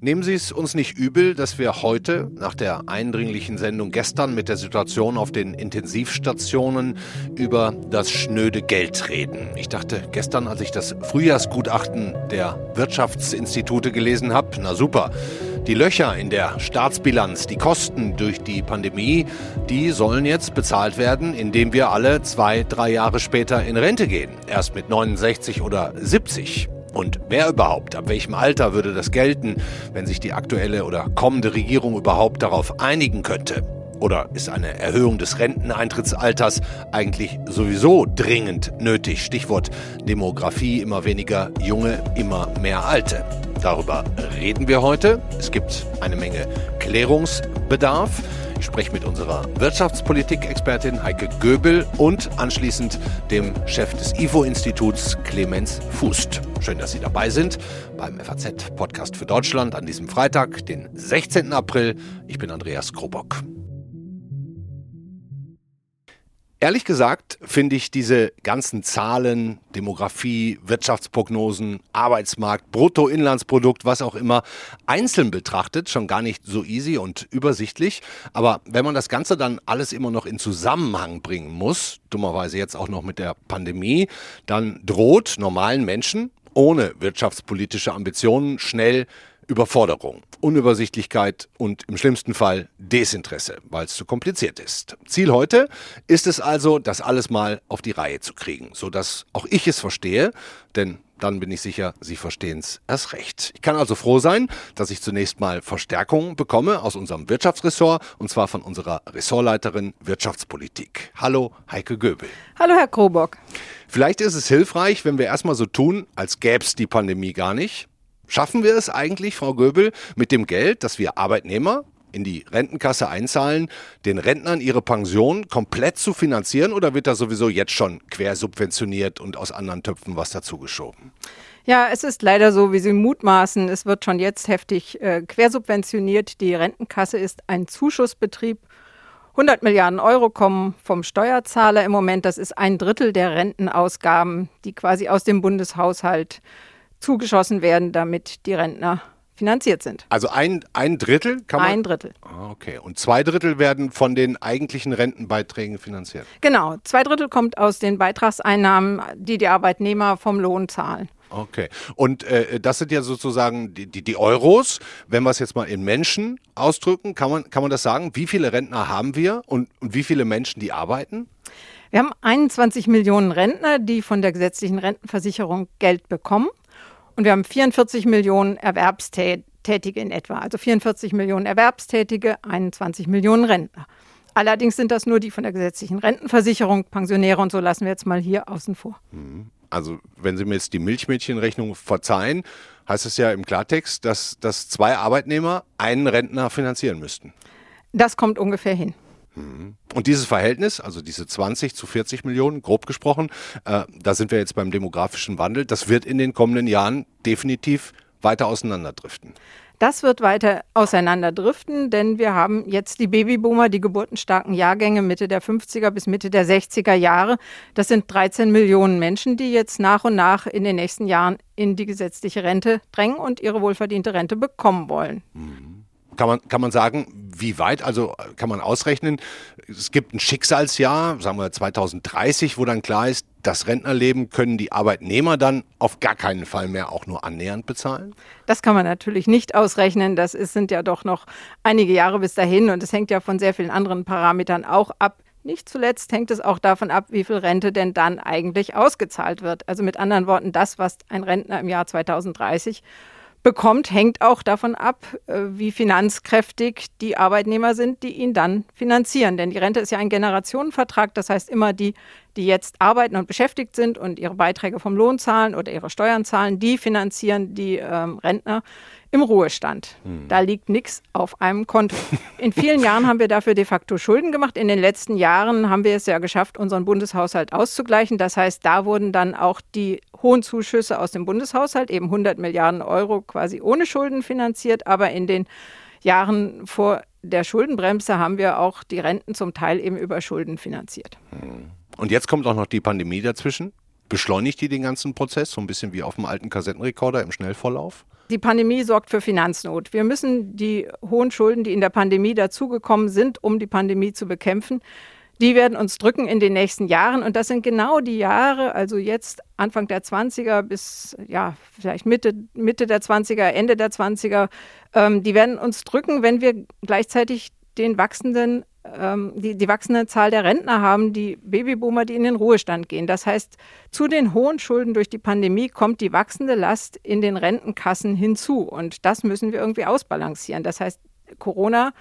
Nehmen Sie es uns nicht übel, dass wir heute nach der eindringlichen Sendung gestern mit der Situation auf den Intensivstationen über das schnöde Geld reden. Ich dachte gestern, als ich das Frühjahrsgutachten der Wirtschaftsinstitute gelesen habe, na super. Die Löcher in der Staatsbilanz, die Kosten durch die Pandemie, die sollen jetzt bezahlt werden, indem wir alle zwei, drei Jahre später in Rente gehen. Erst mit 69 oder 70. Und wer überhaupt, ab welchem Alter würde das gelten, wenn sich die aktuelle oder kommende Regierung überhaupt darauf einigen könnte? Oder ist eine Erhöhung des Renteneintrittsalters eigentlich sowieso dringend nötig? Stichwort Demografie, immer weniger junge, immer mehr alte. Darüber reden wir heute. Es gibt eine Menge Klärungsbedarf. Ich spreche mit unserer Wirtschaftspolitik-Expertin Heike Göbel und anschließend dem Chef des IFO-Instituts Clemens Fußt. Schön, dass Sie dabei sind beim FAZ-Podcast für Deutschland an diesem Freitag, den 16. April. Ich bin Andreas Krobock. Ehrlich gesagt finde ich diese ganzen Zahlen, Demografie, Wirtschaftsprognosen, Arbeitsmarkt, Bruttoinlandsprodukt, was auch immer, einzeln betrachtet schon gar nicht so easy und übersichtlich. Aber wenn man das Ganze dann alles immer noch in Zusammenhang bringen muss, dummerweise jetzt auch noch mit der Pandemie, dann droht normalen Menschen ohne wirtschaftspolitische Ambitionen schnell Überforderung, Unübersichtlichkeit und im schlimmsten Fall Desinteresse, weil es zu kompliziert ist. Ziel heute ist es also, das alles mal auf die Reihe zu kriegen, sodass auch ich es verstehe, denn dann bin ich sicher, Sie verstehen es erst recht. Ich kann also froh sein, dass ich zunächst mal Verstärkung bekomme aus unserem Wirtschaftsressort und zwar von unserer Ressortleiterin Wirtschaftspolitik. Hallo, Heike Göbel. Hallo, Herr Krobock. Vielleicht ist es hilfreich, wenn wir erstmal so tun, als gäbe es die Pandemie gar nicht Schaffen wir es eigentlich, Frau Göbel, mit dem Geld, das wir Arbeitnehmer in die Rentenkasse einzahlen, den Rentnern ihre Pension komplett zu finanzieren oder wird da sowieso jetzt schon quersubventioniert und aus anderen Töpfen was dazugeschoben? Ja, es ist leider so, wie Sie mutmaßen. Es wird schon jetzt heftig äh, quersubventioniert. Die Rentenkasse ist ein Zuschussbetrieb. 100 Milliarden Euro kommen vom Steuerzahler im Moment. Das ist ein Drittel der Rentenausgaben, die quasi aus dem Bundeshaushalt zugeschossen werden, damit die Rentner finanziert sind. Also ein, ein Drittel kann man? Ein Drittel. Ah, okay. Und zwei Drittel werden von den eigentlichen Rentenbeiträgen finanziert? Genau. Zwei Drittel kommt aus den Beitragseinnahmen, die die Arbeitnehmer vom Lohn zahlen. Okay. Und äh, das sind ja sozusagen die, die, die Euros. Wenn wir es jetzt mal in Menschen ausdrücken, kann man, kann man das sagen? Wie viele Rentner haben wir und, und wie viele Menschen, die arbeiten? Wir haben 21 Millionen Rentner, die von der gesetzlichen Rentenversicherung Geld bekommen. Und wir haben 44 Millionen Erwerbstätige in etwa. Also 44 Millionen Erwerbstätige, 21 Millionen Rentner. Allerdings sind das nur die von der gesetzlichen Rentenversicherung, Pensionäre und so lassen wir jetzt mal hier außen vor. Mhm. Also wenn Sie mir jetzt die Milchmädchenrechnung verzeihen, heißt es ja im Klartext, dass, dass zwei Arbeitnehmer einen Rentner finanzieren müssten. Das kommt ungefähr hin. Und dieses Verhältnis, also diese 20 zu 40 Millionen, grob gesprochen, äh, da sind wir jetzt beim demografischen Wandel, das wird in den kommenden Jahren definitiv weiter auseinanderdriften. Das wird weiter auseinanderdriften, denn wir haben jetzt die Babyboomer, die geburtenstarken Jahrgänge Mitte der 50er bis Mitte der 60er Jahre. Das sind 13 Millionen Menschen, die jetzt nach und nach in den nächsten Jahren in die gesetzliche Rente drängen und ihre wohlverdiente Rente bekommen wollen. Mhm. Kann man, kann man sagen, wie weit? Also kann man ausrechnen, es gibt ein Schicksalsjahr, sagen wir 2030, wo dann klar ist, das Rentnerleben können die Arbeitnehmer dann auf gar keinen Fall mehr auch nur annähernd bezahlen? Das kann man natürlich nicht ausrechnen. Das ist, sind ja doch noch einige Jahre bis dahin und es hängt ja von sehr vielen anderen Parametern auch ab. Nicht zuletzt hängt es auch davon ab, wie viel Rente denn dann eigentlich ausgezahlt wird. Also mit anderen Worten, das, was ein Rentner im Jahr 2030 bekommt, hängt auch davon ab, äh, wie finanzkräftig die Arbeitnehmer sind, die ihn dann finanzieren. Denn die Rente ist ja ein Generationenvertrag. Das heißt, immer die, die jetzt arbeiten und beschäftigt sind und ihre Beiträge vom Lohn zahlen oder ihre Steuern zahlen, die finanzieren die ähm, Rentner im Ruhestand. Hm. Da liegt nichts auf einem Konto. In vielen Jahren haben wir dafür de facto Schulden gemacht. In den letzten Jahren haben wir es ja geschafft, unseren Bundeshaushalt auszugleichen. Das heißt, da wurden dann auch die hohen Zuschüsse aus dem Bundeshaushalt, eben 100 Milliarden Euro quasi ohne Schulden finanziert. Aber in den Jahren vor der Schuldenbremse haben wir auch die Renten zum Teil eben über Schulden finanziert. Hm. Und jetzt kommt auch noch die Pandemie dazwischen. beschleunigt die den ganzen Prozess, so ein bisschen wie auf dem alten Kassettenrekorder im Schnellvorlauf? Die Pandemie sorgt für Finanznot. Wir müssen die hohen Schulden, die in der Pandemie dazugekommen sind, um die Pandemie zu bekämpfen, die werden uns drücken in den nächsten Jahren. Und das sind genau die Jahre, also jetzt Anfang der 20er bis ja, vielleicht Mitte, Mitte der 20er, Ende der 20er, ähm, die werden uns drücken, wenn wir gleichzeitig den wachsenden ähm, die, die wachsende Zahl der Rentner haben, die Babyboomer, die in den Ruhestand gehen. Das heißt, zu den hohen Schulden durch die Pandemie kommt die wachsende Last in den Rentenkassen hinzu. Und das müssen wir irgendwie ausbalancieren. Das heißt, Corona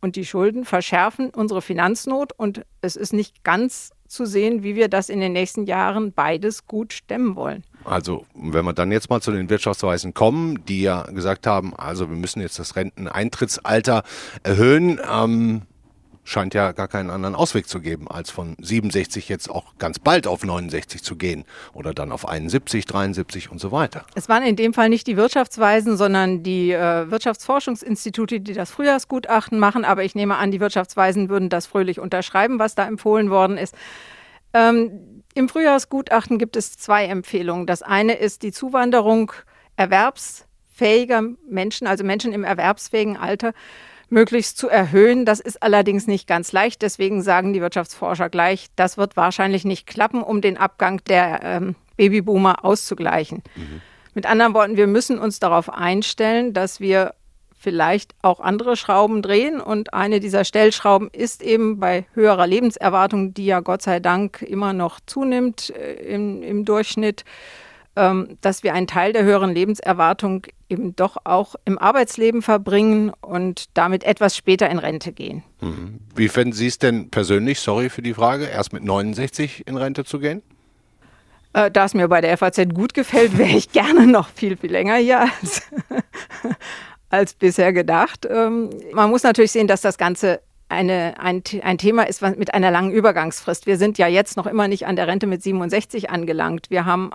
und die Schulden verschärfen unsere Finanznot und es ist nicht ganz zu sehen, wie wir das in den nächsten Jahren beides gut stemmen wollen. Also, wenn wir dann jetzt mal zu den Wirtschaftsweisen kommen, die ja gesagt haben, also wir müssen jetzt das Renteneintrittsalter erhöhen. Ähm, scheint ja gar keinen anderen Ausweg zu geben, als von 67 jetzt auch ganz bald auf 69 zu gehen oder dann auf 71, 73 und so weiter. Es waren in dem Fall nicht die Wirtschaftsweisen, sondern die äh, Wirtschaftsforschungsinstitute, die das Frühjahrsgutachten machen. Aber ich nehme an, die Wirtschaftsweisen würden das fröhlich unterschreiben, was da empfohlen worden ist. Ähm, Im Frühjahrsgutachten gibt es zwei Empfehlungen. Das eine ist die Zuwanderung erwerbsfähiger Menschen, also Menschen im erwerbsfähigen Alter möglichst zu erhöhen. Das ist allerdings nicht ganz leicht. Deswegen sagen die Wirtschaftsforscher gleich, das wird wahrscheinlich nicht klappen, um den Abgang der ähm, Babyboomer auszugleichen. Mhm. Mit anderen Worten, wir müssen uns darauf einstellen, dass wir vielleicht auch andere Schrauben drehen. Und eine dieser Stellschrauben ist eben bei höherer Lebenserwartung, die ja Gott sei Dank immer noch zunimmt äh, im, im Durchschnitt, dass wir einen Teil der höheren Lebenserwartung eben doch auch im Arbeitsleben verbringen und damit etwas später in Rente gehen. Mhm. Wie fänden Sie es denn persönlich, sorry für die Frage, erst mit 69 in Rente zu gehen? Äh, da es mir bei der FAZ gut gefällt, wäre ich gerne noch viel, viel länger hier als, als bisher gedacht. Ähm, man muss natürlich sehen, dass das Ganze eine, ein, ein Thema ist mit einer langen Übergangsfrist. Wir sind ja jetzt noch immer nicht an der Rente mit 67 angelangt. Wir haben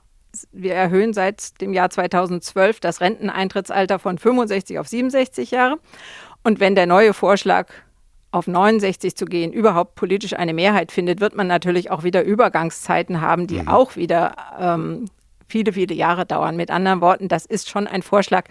wir erhöhen seit dem Jahr 2012 das Renteneintrittsalter von 65 auf 67 Jahre. Und wenn der neue Vorschlag auf 69 zu gehen überhaupt politisch eine Mehrheit findet, wird man natürlich auch wieder Übergangszeiten haben, die mhm. auch wieder ähm, viele, viele Jahre dauern. Mit anderen Worten, das ist schon ein Vorschlag,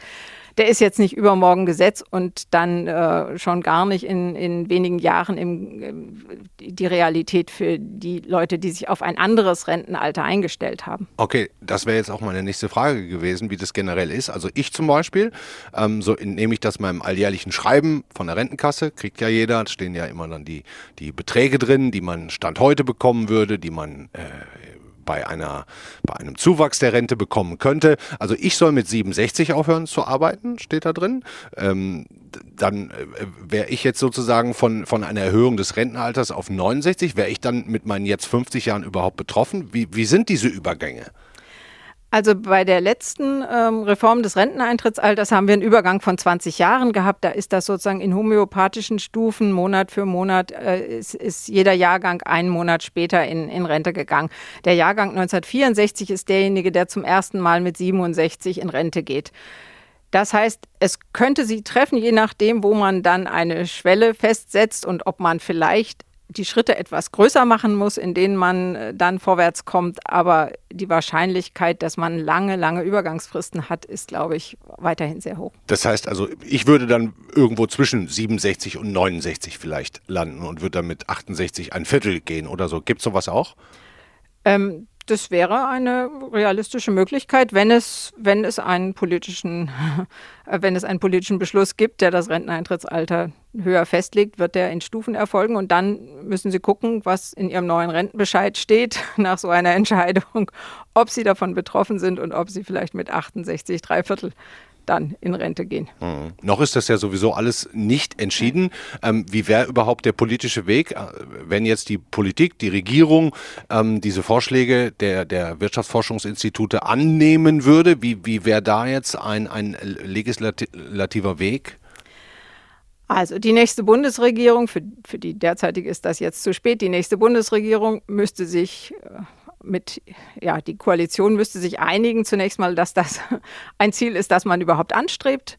der ist jetzt nicht übermorgen Gesetz und dann äh, schon gar nicht in, in wenigen Jahren im, äh, die Realität für die Leute, die sich auf ein anderes Rentenalter eingestellt haben. Okay, das wäre jetzt auch meine nächste Frage gewesen, wie das generell ist. Also ich zum Beispiel, ähm, so nehme ich das meinem alljährlichen Schreiben von der Rentenkasse, kriegt ja jeder, stehen ja immer dann die, die Beträge drin, die man Stand heute bekommen würde, die man äh, bei, einer, bei einem Zuwachs der Rente bekommen könnte. Also ich soll mit 67 aufhören zu arbeiten, steht da drin. Ähm, dann äh, wäre ich jetzt sozusagen von, von einer Erhöhung des Rentenalters auf 69, wäre ich dann mit meinen jetzt 50 Jahren überhaupt betroffen? Wie, wie sind diese Übergänge? Also bei der letzten ähm, Reform des Renteneintrittsalters haben wir einen Übergang von 20 Jahren gehabt. Da ist das sozusagen in homöopathischen Stufen Monat für Monat äh, ist, ist jeder Jahrgang einen Monat später in, in Rente gegangen. Der Jahrgang 1964 ist derjenige, der zum ersten Mal mit 67 in Rente geht. Das heißt, es könnte sie treffen, je nachdem, wo man dann eine Schwelle festsetzt und ob man vielleicht die Schritte etwas größer machen muss, in denen man äh, dann vorwärts kommt. Aber die Wahrscheinlichkeit, dass man lange, lange Übergangsfristen hat, ist, glaube ich, weiterhin sehr hoch. Das heißt also, ich würde dann irgendwo zwischen 67 und 69 vielleicht landen und würde dann mit 68 ein Viertel gehen oder so. Gibt es sowas auch? Ähm, das wäre eine realistische Möglichkeit, wenn es, wenn es einen politischen, wenn es einen politischen Beschluss gibt, der das Renteneintrittsalter höher festlegt, wird der in Stufen erfolgen. Und dann müssen Sie gucken, was in Ihrem neuen Rentenbescheid steht nach so einer Entscheidung, ob Sie davon betroffen sind und ob Sie vielleicht mit 68 drei Viertel dann in Rente gehen. Mhm. Noch ist das ja sowieso alles nicht entschieden. Ähm, wie wäre überhaupt der politische Weg, äh, wenn jetzt die Politik, die Regierung ähm, diese Vorschläge der, der Wirtschaftsforschungsinstitute annehmen würde? Wie, wie wäre da jetzt ein, ein legislativer Weg? Also die nächste Bundesregierung, für, für die derzeitige ist das jetzt zu spät, die nächste Bundesregierung müsste sich äh, mit, ja, die Koalition müsste sich einigen, zunächst mal, dass das ein Ziel ist, das man überhaupt anstrebt.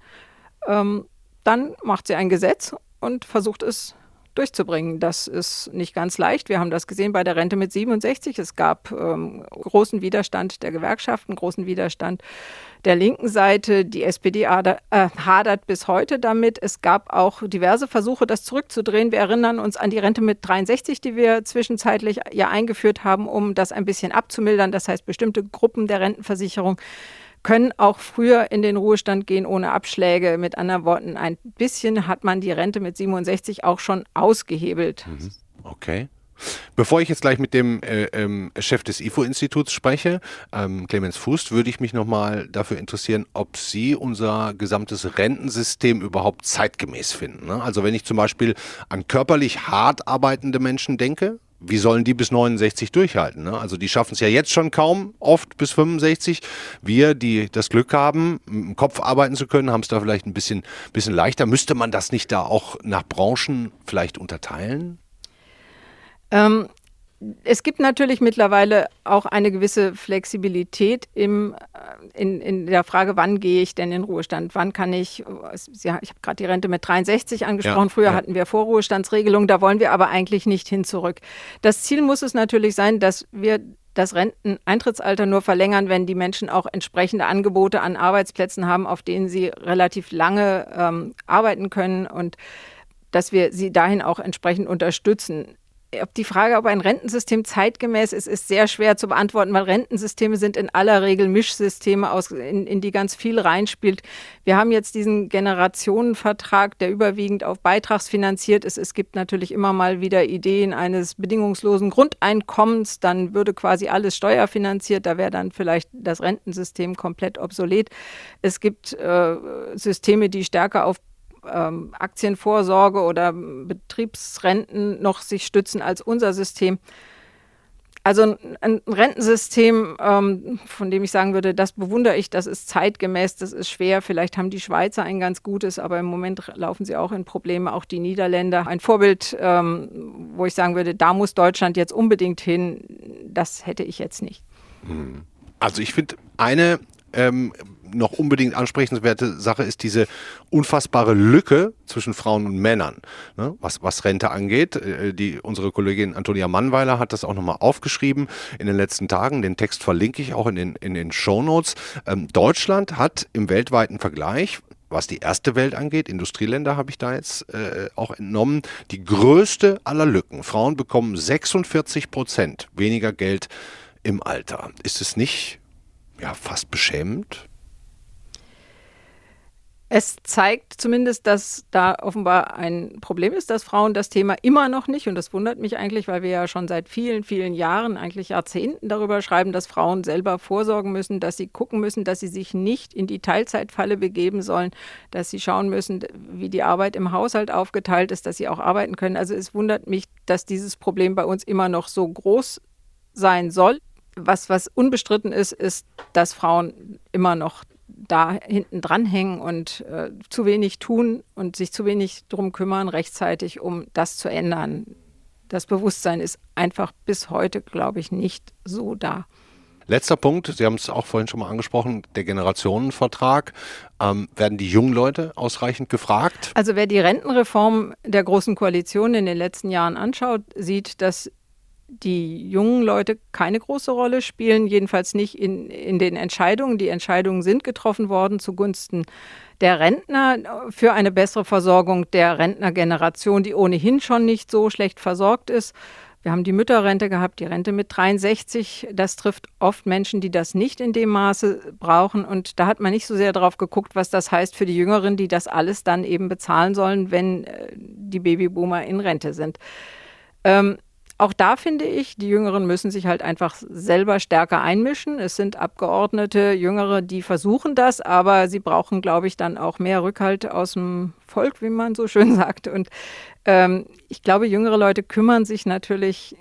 Ähm, dann macht sie ein Gesetz und versucht es durchzubringen. Das ist nicht ganz leicht. Wir haben das gesehen bei der Rente mit 67. Es gab ähm, großen Widerstand der Gewerkschaften, großen Widerstand der linken Seite. Die SPD hadert, äh, hadert bis heute damit. Es gab auch diverse Versuche, das zurückzudrehen. Wir erinnern uns an die Rente mit 63, die wir zwischenzeitlich ja eingeführt haben, um das ein bisschen abzumildern. Das heißt, bestimmte Gruppen der Rentenversicherung können auch früher in den Ruhestand gehen ohne Abschläge. Mit anderen Worten, ein bisschen hat man die Rente mit 67 auch schon ausgehebelt. Mhm. Okay. Bevor ich jetzt gleich mit dem äh, ähm, Chef des IFO-Instituts spreche, ähm, Clemens Fußt, würde ich mich nochmal dafür interessieren, ob Sie unser gesamtes Rentensystem überhaupt zeitgemäß finden. Ne? Also wenn ich zum Beispiel an körperlich hart arbeitende Menschen denke, wie sollen die bis 69 durchhalten? Ne? Also die schaffen es ja jetzt schon kaum, oft bis 65. Wir, die das Glück haben, im Kopf arbeiten zu können, haben es da vielleicht ein bisschen, bisschen leichter. Müsste man das nicht da auch nach Branchen vielleicht unterteilen? Ähm, es gibt natürlich mittlerweile auch eine gewisse Flexibilität im, äh, in, in der Frage, wann gehe ich denn in Ruhestand? Wann kann ich, ich habe gerade die Rente mit 63 angesprochen, ja, früher ja. hatten wir Vorruhestandsregelungen, da wollen wir aber eigentlich nicht hin zurück. Das Ziel muss es natürlich sein, dass wir das Renteneintrittsalter nur verlängern, wenn die Menschen auch entsprechende Angebote an Arbeitsplätzen haben, auf denen sie relativ lange ähm, arbeiten können und dass wir sie dahin auch entsprechend unterstützen ob die Frage, ob ein Rentensystem zeitgemäß ist, ist sehr schwer zu beantworten, weil Rentensysteme sind in aller Regel Mischsysteme, aus, in, in, die ganz viel reinspielt. Wir haben jetzt diesen Generationenvertrag, der überwiegend auf beitragsfinanziert ist. Es gibt natürlich immer mal wieder Ideen eines bedingungslosen Grundeinkommens. Dann würde quasi alles steuerfinanziert. Da wäre dann vielleicht das Rentensystem komplett obsolet. Es gibt äh, Systeme, die stärker auf ähm, Aktienvorsorge oder Betriebsrenten noch sich stützen als unser System. Also ein Rentensystem, ähm, von dem ich sagen würde, das bewundere ich, das ist zeitgemäß, das ist schwer. Vielleicht haben die Schweizer ein ganz gutes, aber im Moment laufen sie auch in Probleme, auch die Niederländer. Ein Vorbild, ähm, wo ich sagen würde, da muss Deutschland jetzt unbedingt hin, das hätte ich jetzt nicht. Hm. Also ich finde eine ähm, noch unbedingt ansprechenswerte Sache ist diese unfassbare Lücke zwischen Frauen und Männern, ne, was, was Rente angeht. Äh, die, unsere Kollegin Antonia Mannweiler hat das auch nochmal aufgeschrieben in den letzten Tagen. Den Text verlinke ich auch in den, in den Show Notes. Ähm, Deutschland hat im weltweiten Vergleich was die erste Welt angeht, Industrieländer habe ich da jetzt äh, auch entnommen, die größte aller Lücken. Frauen bekommen 46 Prozent weniger Geld im Alter. Ist es nicht ja, fast beschämend? Es zeigt zumindest, dass da offenbar ein Problem ist, dass Frauen das Thema immer noch nicht, und das wundert mich eigentlich, weil wir ja schon seit vielen, vielen Jahren, eigentlich Jahrzehnten darüber schreiben, dass Frauen selber vorsorgen müssen, dass sie gucken müssen, dass sie sich nicht in die Teilzeitfalle begeben sollen, dass sie schauen müssen, wie die Arbeit im Haushalt aufgeteilt ist, dass sie auch arbeiten können. Also es wundert mich, dass dieses Problem bei uns immer noch so groß sein soll. Was, was unbestritten ist, ist, dass Frauen immer noch da hinten dranhängen und äh, zu wenig tun und sich zu wenig darum kümmern, rechtzeitig, um das zu ändern. Das Bewusstsein ist einfach bis heute, glaube ich, nicht so da. Letzter Punkt, Sie haben es auch vorhin schon mal angesprochen, der Generationenvertrag. Ähm, werden die jungen Leute ausreichend gefragt? Also wer die Rentenreform der Großen Koalition in den letzten Jahren anschaut, sieht, dass die jungen Leute keine große Rolle spielen, jedenfalls nicht in, in den Entscheidungen. Die Entscheidungen sind getroffen worden zugunsten der Rentner für eine bessere Versorgung der Rentnergeneration, die ohnehin schon nicht so schlecht versorgt ist. Wir haben die Mütterrente gehabt, die Rente mit 63. Das trifft oft Menschen, die das nicht in dem Maße brauchen. Und da hat man nicht so sehr drauf geguckt, was das heißt für die Jüngeren, die das alles dann eben bezahlen sollen, wenn äh, die Babyboomer in Rente sind. Ähm, auch da finde ich, die Jüngeren müssen sich halt einfach selber stärker einmischen. Es sind Abgeordnete, Jüngere, die versuchen das, aber sie brauchen, glaube ich, dann auch mehr Rückhalt aus dem Volk, wie man so schön sagt. Und ähm, ich glaube, jüngere Leute kümmern sich natürlich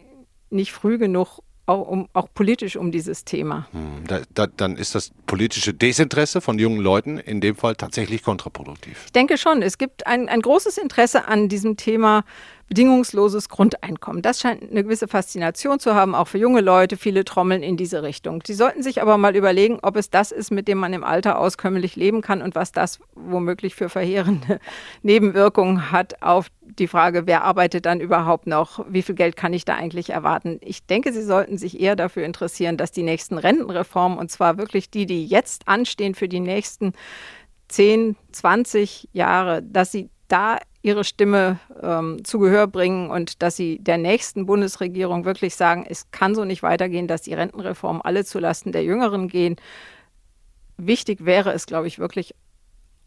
nicht früh genug auch, um, auch politisch um dieses Thema. Hm, da, da, dann ist das politische Desinteresse von jungen Leuten in dem Fall tatsächlich kontraproduktiv. Ich denke schon. Es gibt ein, ein großes Interesse an diesem Thema bedingungsloses Grundeinkommen. Das scheint eine gewisse Faszination zu haben, auch für junge Leute. Viele trommeln in diese Richtung. Sie sollten sich aber mal überlegen, ob es das ist, mit dem man im Alter auskömmlich leben kann und was das womöglich für verheerende Nebenwirkungen hat auf die Frage, wer arbeitet dann überhaupt noch, wie viel Geld kann ich da eigentlich erwarten. Ich denke, Sie sollten sich eher dafür interessieren, dass die nächsten Rentenreformen, und zwar wirklich die, die jetzt anstehen für die nächsten 10, 20 Jahre, dass Sie da ihre Stimme ähm, zu Gehör bringen und dass sie der nächsten Bundesregierung wirklich sagen, es kann so nicht weitergehen, dass die Rentenreformen alle zulasten der Jüngeren gehen. Wichtig wäre es, glaube ich, wirklich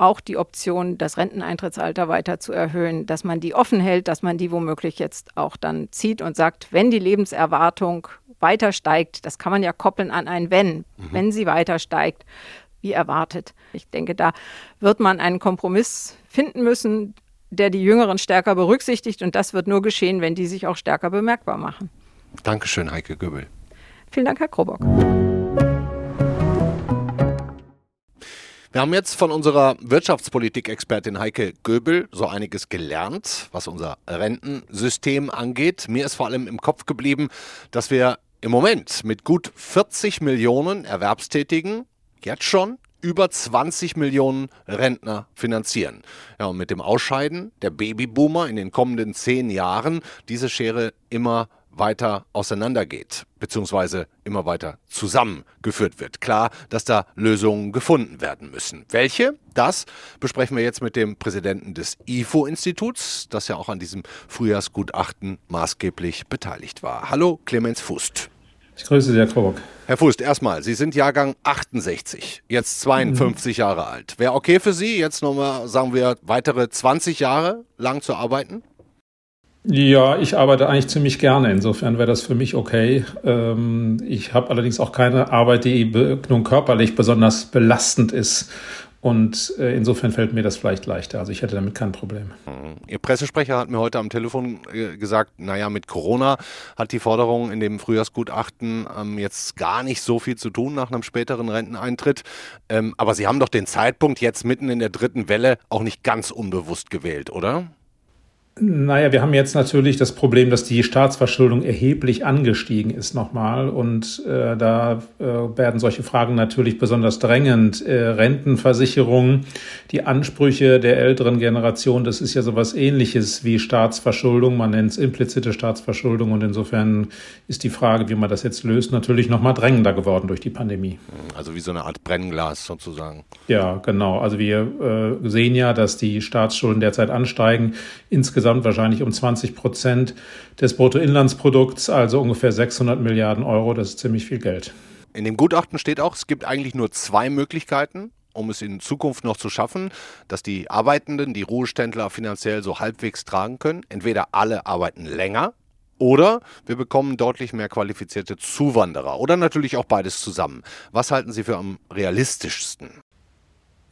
auch die Option, das Renteneintrittsalter weiter zu erhöhen, dass man die offen hält, dass man die womöglich jetzt auch dann zieht und sagt, wenn die Lebenserwartung weiter steigt, das kann man ja koppeln an ein Wenn, mhm. wenn sie weiter steigt, wie erwartet. Ich denke, da wird man einen Kompromiss finden müssen, der die Jüngeren stärker berücksichtigt. Und das wird nur geschehen, wenn die sich auch stärker bemerkbar machen. Dankeschön, Heike Göbel. Vielen Dank, Herr Krobock. Wir haben jetzt von unserer Wirtschaftspolitik-Expertin Heike Göbel so einiges gelernt, was unser Rentensystem angeht. Mir ist vor allem im Kopf geblieben, dass wir im Moment mit gut 40 Millionen Erwerbstätigen jetzt schon über 20 Millionen Rentner finanzieren. Ja, und mit dem Ausscheiden der Babyboomer in den kommenden zehn Jahren diese Schere immer weiter auseinandergeht, beziehungsweise immer weiter zusammengeführt wird. Klar, dass da Lösungen gefunden werden müssen. Welche? Das besprechen wir jetzt mit dem Präsidenten des IFO-Instituts, das ja auch an diesem Frühjahrsgutachten maßgeblich beteiligt war. Hallo, Clemens Fust. Ich grüße Sie, Herr Krobock. Herr Fust, erstmal, Sie sind Jahrgang 68, jetzt 52 mhm. Jahre alt. Wäre okay für Sie, jetzt nochmal, sagen wir, weitere 20 Jahre lang zu arbeiten? Ja, ich arbeite eigentlich ziemlich gerne. Insofern wäre das für mich okay. Ähm, ich habe allerdings auch keine Arbeit, die nun körperlich besonders belastend ist. Und äh, insofern fällt mir das vielleicht leichter. Also ich hätte damit kein Problem. Mhm. Ihr Pressesprecher hat mir heute am Telefon äh, gesagt, naja, mit Corona hat die Forderung in dem Frühjahrsgutachten ähm, jetzt gar nicht so viel zu tun nach einem späteren Renteneintritt. Ähm, aber Sie haben doch den Zeitpunkt jetzt mitten in der dritten Welle auch nicht ganz unbewusst gewählt, oder? Naja, wir haben jetzt natürlich das Problem, dass die Staatsverschuldung erheblich angestiegen ist nochmal. Und äh, da äh, werden solche Fragen natürlich besonders drängend. Äh, Rentenversicherung, die Ansprüche der älteren Generation, das ist ja sowas ähnliches wie Staatsverschuldung. Man nennt es implizite Staatsverschuldung. Und insofern ist die Frage, wie man das jetzt löst, natürlich nochmal drängender geworden durch die Pandemie. Also wie so eine Art Brennglas sozusagen. Ja, genau. Also wir äh, sehen ja, dass die Staatsschulden derzeit ansteigen. Insgesamt insgesamt wahrscheinlich um 20 Prozent des Bruttoinlandsprodukts, also ungefähr 600 Milliarden Euro. Das ist ziemlich viel Geld. In dem Gutachten steht auch, es gibt eigentlich nur zwei Möglichkeiten, um es in Zukunft noch zu schaffen, dass die Arbeitenden, die Ruheständler finanziell so halbwegs tragen können. Entweder alle arbeiten länger oder wir bekommen deutlich mehr qualifizierte Zuwanderer oder natürlich auch beides zusammen. Was halten Sie für am realistischsten?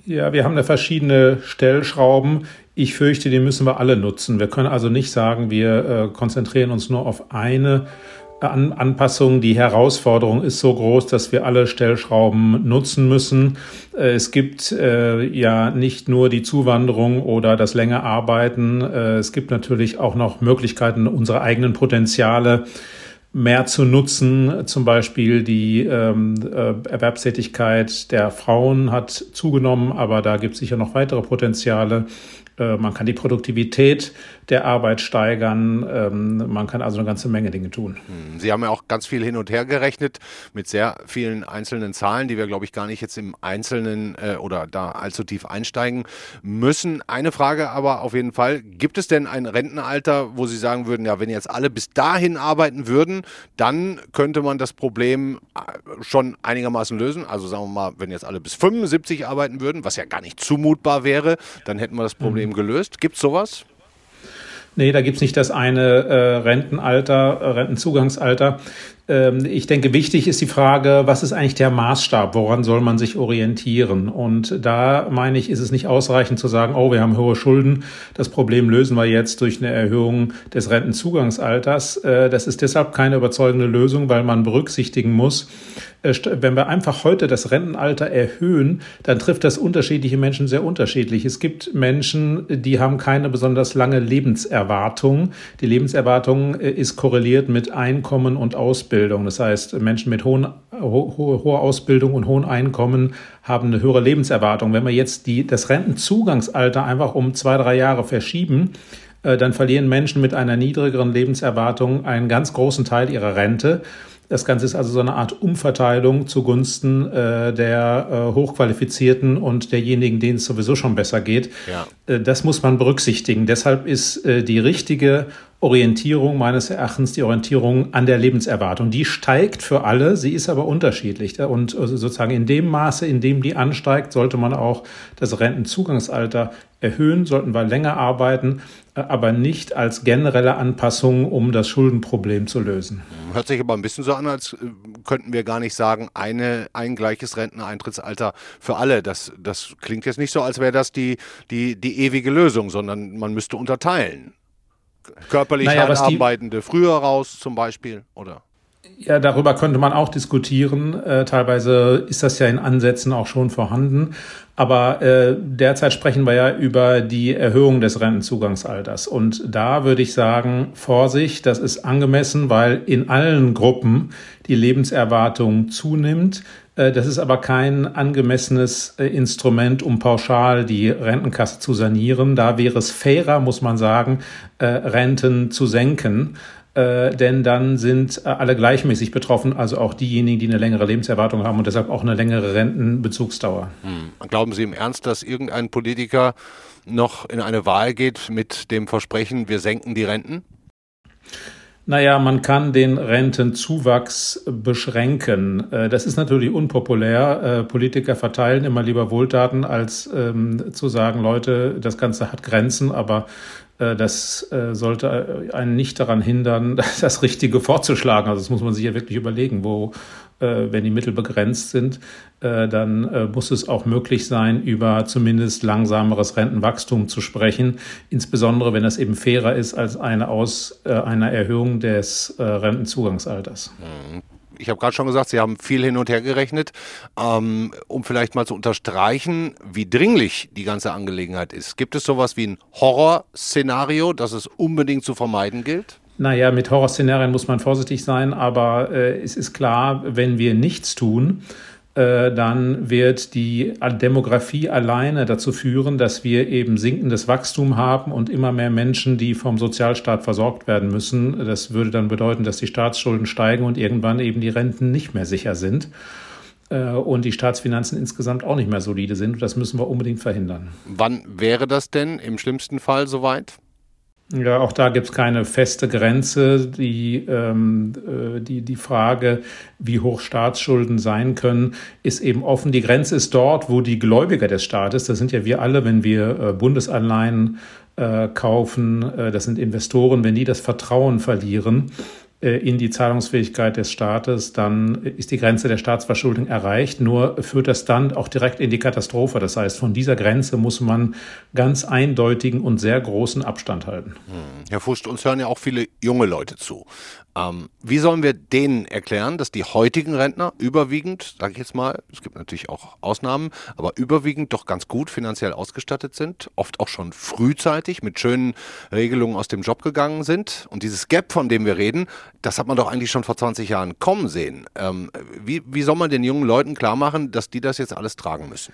Ja, wir haben da verschiedene Stellschrauben. Ich fürchte, die müssen wir alle nutzen. Wir können also nicht sagen, wir äh, konzentrieren uns nur auf eine An Anpassung. Die Herausforderung ist so groß, dass wir alle Stellschrauben nutzen müssen. Äh, es gibt äh, ja nicht nur die Zuwanderung oder das länger Arbeiten. Äh, es gibt natürlich auch noch Möglichkeiten, unsere eigenen Potenziale mehr zu nutzen. Zum Beispiel die ähm, äh, Erwerbstätigkeit der Frauen hat zugenommen, aber da gibt es sicher noch weitere Potenziale. Äh, man kann die Produktivität der Arbeit steigern. Ähm, man kann also eine ganze Menge Dinge tun. Hm, Sie haben ja auch ganz viel hin und her gerechnet mit sehr vielen einzelnen Zahlen, die wir, glaube ich, gar nicht jetzt im Einzelnen äh, oder da allzu tief einsteigen müssen. Eine Frage aber auf jeden Fall. Gibt es denn ein Rentenalter, wo Sie sagen würden, ja, wenn jetzt alle bis dahin arbeiten würden, dann könnte man das Problem äh, schon einigermaßen lösen? Also sagen wir mal, wenn jetzt alle bis 75 arbeiten würden, was ja gar nicht zumutbar wäre, dann hätten wir das Problem mhm. gelöst. Gibt es sowas? Nee, da gibt's nicht das eine äh, Rentenalter, äh, Rentenzugangsalter. Ähm, ich denke, wichtig ist die Frage, was ist eigentlich der Maßstab? Woran soll man sich orientieren? Und da meine ich, ist es nicht ausreichend zu sagen, oh, wir haben hohe Schulden. Das Problem lösen wir jetzt durch eine Erhöhung des Rentenzugangsalters. Äh, das ist deshalb keine überzeugende Lösung, weil man berücksichtigen muss, äh, wenn wir einfach heute das Rentenalter erhöhen, dann trifft das unterschiedliche Menschen sehr unterschiedlich. Es gibt Menschen, die haben keine besonders lange Lebenserwartung. Die Lebenserwartung äh, ist korreliert mit Einkommen und Ausbildung. Das heißt, Menschen mit hohen, ho hoher Ausbildung und hohen Einkommen haben eine höhere Lebenserwartung. Wenn wir jetzt die, das Rentenzugangsalter einfach um zwei, drei Jahre verschieben, äh, dann verlieren Menschen mit einer niedrigeren Lebenserwartung einen ganz großen Teil ihrer Rente. Das Ganze ist also so eine Art Umverteilung zugunsten äh, der äh, Hochqualifizierten und derjenigen, denen es sowieso schon besser geht. Ja. Äh, das muss man berücksichtigen. Deshalb ist äh, die richtige Orientierung meines Erachtens die Orientierung an der Lebenserwartung. Die steigt für alle, sie ist aber unterschiedlich. Und also sozusagen in dem Maße, in dem die ansteigt, sollte man auch das Rentenzugangsalter erhöhen, sollten wir länger arbeiten, aber nicht als generelle Anpassung, um das Schuldenproblem zu lösen. Hört sich aber ein bisschen so an, als äh, könnten wir gar nicht sagen, eine, ein gleiches Renteneintrittsalter für alle. Das, das klingt jetzt nicht so, als wäre das die, die, die ewige Lösung, sondern man müsste unterteilen körperlich naja, halt Arbeitende früher raus zum Beispiel, oder? Ja, darüber könnte man auch diskutieren. Äh, teilweise ist das ja in Ansätzen auch schon vorhanden. Aber äh, derzeit sprechen wir ja über die Erhöhung des Rentenzugangsalters. Und da würde ich sagen, Vorsicht, das ist angemessen, weil in allen Gruppen die Lebenserwartung zunimmt. Äh, das ist aber kein angemessenes äh, Instrument, um pauschal die Rentenkasse zu sanieren. Da wäre es fairer, muss man sagen, äh, Renten zu senken denn dann sind alle gleichmäßig betroffen, also auch diejenigen, die eine längere Lebenserwartung haben und deshalb auch eine längere Rentenbezugsdauer. Hm. Glauben Sie im Ernst, dass irgendein Politiker noch in eine Wahl geht mit dem Versprechen, wir senken die Renten? Naja, man kann den Rentenzuwachs beschränken. Äh, das ist natürlich unpopulär. Äh, Politiker verteilen immer lieber Wohltaten, als ähm, zu sagen, Leute, das Ganze hat Grenzen, aber äh, das sollte einen nicht daran hindern, das Richtige vorzuschlagen. Also das muss man sich ja wirklich überlegen, wo, wenn die Mittel begrenzt sind, dann muss es auch möglich sein, über zumindest langsameres Rentenwachstum zu sprechen, insbesondere wenn das eben fairer ist als eine aus einer Erhöhung des Rentenzugangsalters. Mhm ich habe gerade schon gesagt, Sie haben viel hin und her gerechnet, ähm, um vielleicht mal zu unterstreichen, wie dringlich die ganze Angelegenheit ist. Gibt es sowas wie ein Horrorszenario, das es unbedingt zu vermeiden gilt? Naja, mit Horrorszenarien muss man vorsichtig sein, aber äh, es ist klar, wenn wir nichts tun, äh, dann wird die Demografie alleine dazu führen, dass wir eben sinkendes Wachstum haben und immer mehr Menschen, die vom Sozialstaat versorgt werden müssen. Das würde dann bedeuten, dass die Staatsschulden steigen und irgendwann eben die Renten nicht mehr sicher sind äh, und die Staatsfinanzen insgesamt auch nicht mehr solide sind. Das müssen wir unbedingt verhindern. Wann wäre das denn im schlimmsten Fall soweit? Ja, auch da gibt es keine feste Grenze. Die, ähm, äh, die, die Frage, wie hoch Staatsschulden sein können, ist eben offen. Die Grenze ist dort, wo die Gläubiger des Staates, das sind ja wir alle, wenn wir äh, Bundesanleihen äh, kaufen, äh, das sind Investoren, wenn die das Vertrauen verlieren, in die Zahlungsfähigkeit des Staates, dann ist die Grenze der Staatsverschuldung erreicht. Nur führt das dann auch direkt in die Katastrophe. Das heißt, von dieser Grenze muss man ganz eindeutigen und sehr großen Abstand halten. Hm. Herr Fust, uns hören ja auch viele junge Leute zu. Ähm, wie sollen wir denen erklären, dass die heutigen Rentner überwiegend, sage ich jetzt mal, es gibt natürlich auch Ausnahmen, aber überwiegend doch ganz gut finanziell ausgestattet sind, oft auch schon frühzeitig mit schönen Regelungen aus dem Job gegangen sind. Und dieses Gap, von dem wir reden, das hat man doch eigentlich schon vor 20 Jahren kommen sehen. Ähm, wie, wie soll man den jungen Leuten klar machen, dass die das jetzt alles tragen müssen?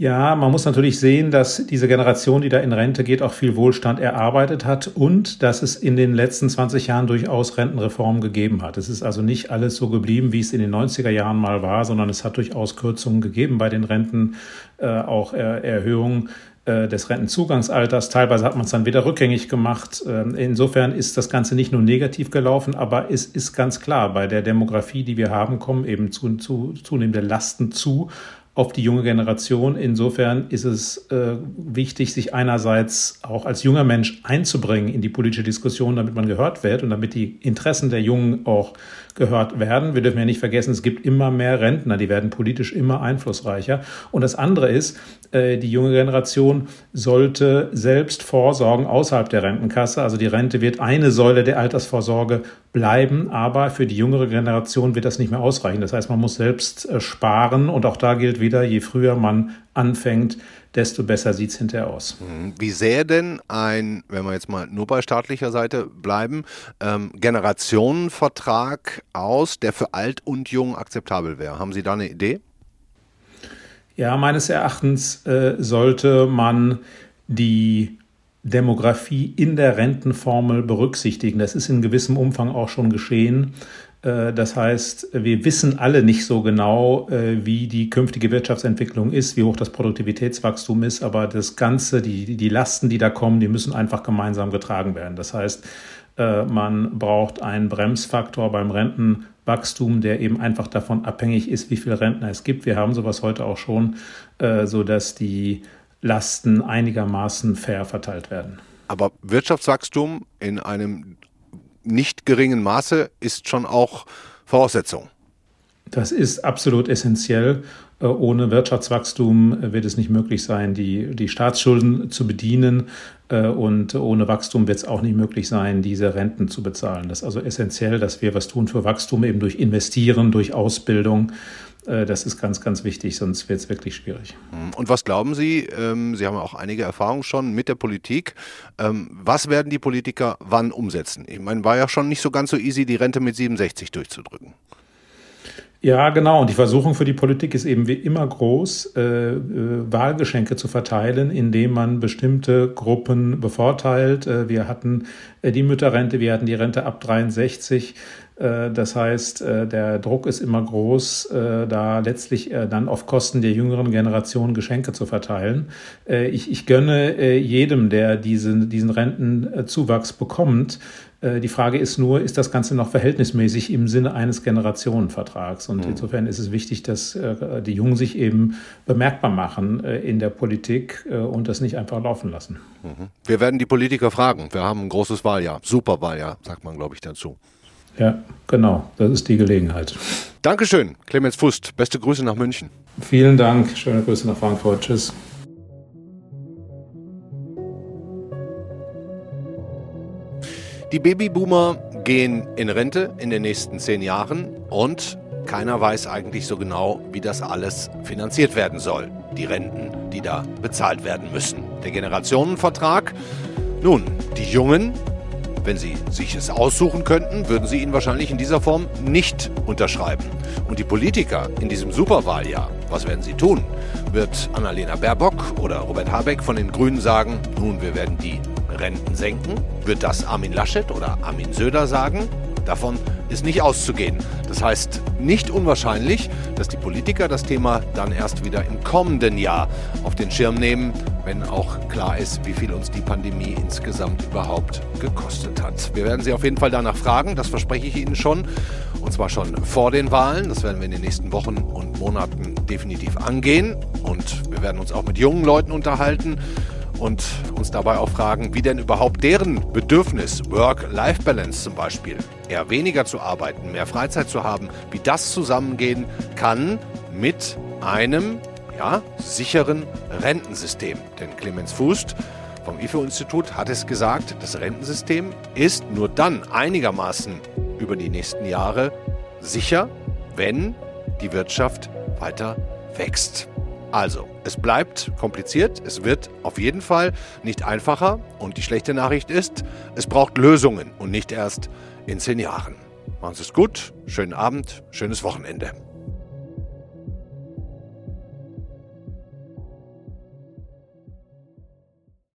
Ja, man muss natürlich sehen, dass diese Generation, die da in Rente geht, auch viel Wohlstand erarbeitet hat und dass es in den letzten 20 Jahren durchaus Rentenreformen gegeben hat. Es ist also nicht alles so geblieben, wie es in den 90er Jahren mal war, sondern es hat durchaus Kürzungen gegeben bei den Renten, äh, auch er Erhöhungen äh, des Rentenzugangsalters. Teilweise hat man es dann wieder rückgängig gemacht. Ähm, insofern ist das Ganze nicht nur negativ gelaufen, aber es ist ganz klar, bei der Demografie, die wir haben, kommen eben zu, zu, zunehmende Lasten zu auf die junge Generation. Insofern ist es äh, wichtig, sich einerseits auch als junger Mensch einzubringen in die politische Diskussion, damit man gehört wird und damit die Interessen der Jungen auch gehört werden. Wir dürfen ja nicht vergessen, es gibt immer mehr Rentner, die werden politisch immer einflussreicher. Und das andere ist, äh, die junge Generation sollte selbst vorsorgen außerhalb der Rentenkasse. Also die Rente wird eine Säule der Altersvorsorge bleiben, aber für die jüngere Generation wird das nicht mehr ausreichen. Das heißt, man muss selbst äh, sparen und auch da gilt wieder, je früher man anfängt, desto besser sieht es hinterher aus. Mhm. Wie sähe denn ein, wenn wir jetzt mal nur bei staatlicher Seite bleiben, ähm, Generationenvertrag aus, der für alt und jung akzeptabel wäre? Haben Sie da eine Idee? Ja, meines Erachtens äh, sollte man die Demografie in der Rentenformel berücksichtigen. Das ist in gewissem Umfang auch schon geschehen. Äh, das heißt, wir wissen alle nicht so genau, äh, wie die künftige Wirtschaftsentwicklung ist, wie hoch das Produktivitätswachstum ist, aber das Ganze, die, die Lasten, die da kommen, die müssen einfach gemeinsam getragen werden. Das heißt, äh, man braucht einen Bremsfaktor beim Rentenwachstum, der eben einfach davon abhängig ist, wie viele Rentner es gibt. Wir haben sowas heute auch schon, so dass die Lasten einigermaßen fair verteilt werden. Aber Wirtschaftswachstum in einem nicht geringen Maße ist schon auch Voraussetzung. Das ist absolut essentiell. Äh, ohne Wirtschaftswachstum wird es nicht möglich sein, die, die Staatsschulden zu bedienen. Äh, und ohne Wachstum wird es auch nicht möglich sein, diese Renten zu bezahlen. Das ist also essentiell, dass wir was tun für Wachstum, eben durch Investieren, durch Ausbildung. Äh, das ist ganz, ganz wichtig, sonst wird es wirklich schwierig. Hm. Und was glauben Sie? Ähm, Sie haben auch einige Erfahrungen schon mit der Politik. Ähm, was werden die Politiker wann umsetzen? Ich meine, war ja schon nicht so ganz so easy, die Rente mit 67 durchzudrücken. Ja, genau. Und die Versuchung für die Politik ist eben wie immer groß, äh, äh, Wahlgeschenke zu verteilen, indem man bestimmte Gruppen bevorteilt. Äh, wir hatten äh, die Mütterrente, wir hatten die Rente ab 63. Äh, das heißt, äh, der Druck ist immer groß, äh, da letztlich dann auf Kosten der jüngeren Generation Geschenke zu verteilen. Ich, ich gönne jedem, der diesen, diesen Rentenzuwachs bekommt. Die Frage ist nur, ist das Ganze noch verhältnismäßig im Sinne eines Generationenvertrags? Und mhm. insofern ist es wichtig, dass die Jungen sich eben bemerkbar machen in der Politik und das nicht einfach laufen lassen. Mhm. Wir werden die Politiker fragen. Wir haben ein großes Wahljahr, super Wahljahr, sagt man, glaube ich, dazu. Ja, genau. Das ist die Gelegenheit. Dankeschön, Clemens Fust. Beste Grüße nach München. Vielen Dank. Schöne Grüße nach Frankfurt. Tschüss. Die Babyboomer gehen in Rente in den nächsten zehn Jahren und keiner weiß eigentlich so genau, wie das alles finanziert werden soll. Die Renten, die da bezahlt werden müssen. Der Generationenvertrag. Nun, die Jungen wenn Sie sich es aussuchen könnten, würden Sie ihn wahrscheinlich in dieser Form nicht unterschreiben. Und die Politiker in diesem Superwahljahr, was werden sie tun? Wird Annalena Baerbock oder Robert Habeck von den Grünen sagen, nun, wir werden die Renten senken? Wird das Armin Laschet oder Armin Söder sagen? Davon ist nicht auszugehen. Das heißt, nicht unwahrscheinlich, dass die Politiker das Thema dann erst wieder im kommenden Jahr auf den Schirm nehmen, wenn auch klar ist, wie viel uns die Pandemie insgesamt überhaupt gekostet hat. Wir werden Sie auf jeden Fall danach fragen, das verspreche ich Ihnen schon, und zwar schon vor den Wahlen. Das werden wir in den nächsten Wochen und Monaten definitiv angehen und wir werden uns auch mit jungen Leuten unterhalten und uns dabei auch fragen, wie denn überhaupt deren Bedürfnis, Work-Life-Balance zum Beispiel, eher weniger zu arbeiten, mehr Freizeit zu haben, wie das zusammengehen kann mit einem ja, sicheren Rentensystem. Denn Clemens Fußt vom IFO-Institut hat es gesagt, das Rentensystem ist nur dann einigermaßen über die nächsten Jahre sicher, wenn die Wirtschaft weiter wächst. Also, es bleibt kompliziert, es wird auf jeden Fall nicht einfacher und die schlechte Nachricht ist, es braucht Lösungen und nicht erst in zehn Jahren. Machen Sie es gut, schönen Abend, schönes Wochenende.